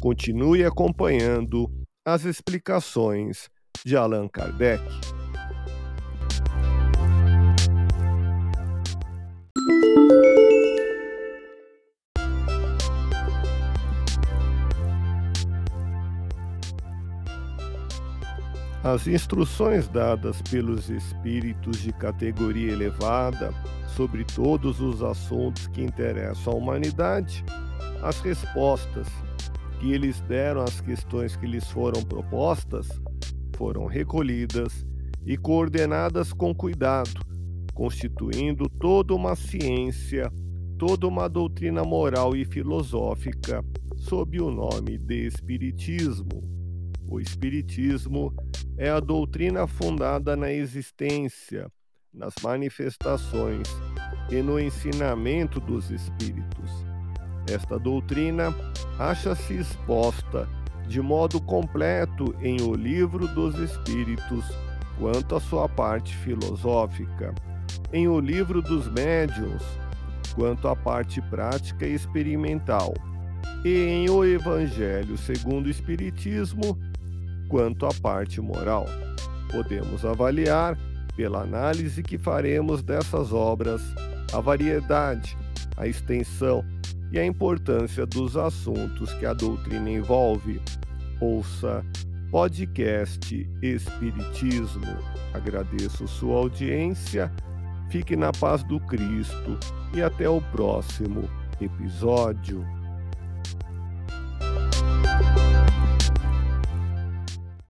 Continue acompanhando as explicações de Allan Kardec. As instruções dadas pelos espíritos de categoria elevada sobre todos os assuntos que interessam à humanidade, as respostas que eles deram às questões que lhes foram propostas foram recolhidas e coordenadas com cuidado, constituindo toda uma ciência, toda uma doutrina moral e filosófica sob o nome de Espiritismo. O Espiritismo é a doutrina fundada na existência, nas manifestações e no ensinamento dos Espíritos esta doutrina acha-se exposta de modo completo em O Livro dos Espíritos, quanto à sua parte filosófica, em O Livro dos Médiuns, quanto à parte prática e experimental, e em O Evangelho segundo o Espiritismo, quanto à parte moral. Podemos avaliar, pela análise que faremos dessas obras, a variedade, a extensão e a importância dos assuntos que a doutrina envolve. Ouça podcast Espiritismo. Agradeço sua audiência, fique na paz do Cristo e até o próximo episódio.